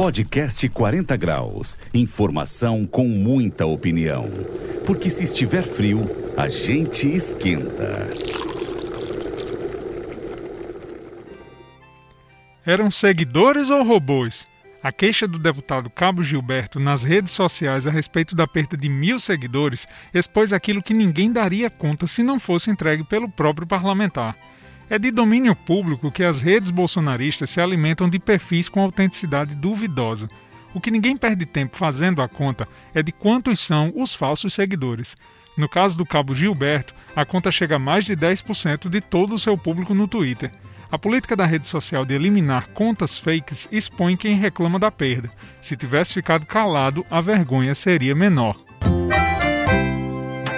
Podcast 40 Graus. Informação com muita opinião. Porque se estiver frio, a gente esquenta. Eram seguidores ou robôs? A queixa do deputado Cabo Gilberto nas redes sociais a respeito da perda de mil seguidores expôs aquilo que ninguém daria conta se não fosse entregue pelo próprio parlamentar. É de domínio público que as redes bolsonaristas se alimentam de perfis com autenticidade duvidosa. O que ninguém perde tempo fazendo a conta é de quantos são os falsos seguidores. No caso do cabo Gilberto, a conta chega a mais de 10% de todo o seu público no Twitter. A política da rede social de eliminar contas fakes expõe quem reclama da perda. Se tivesse ficado calado, a vergonha seria menor.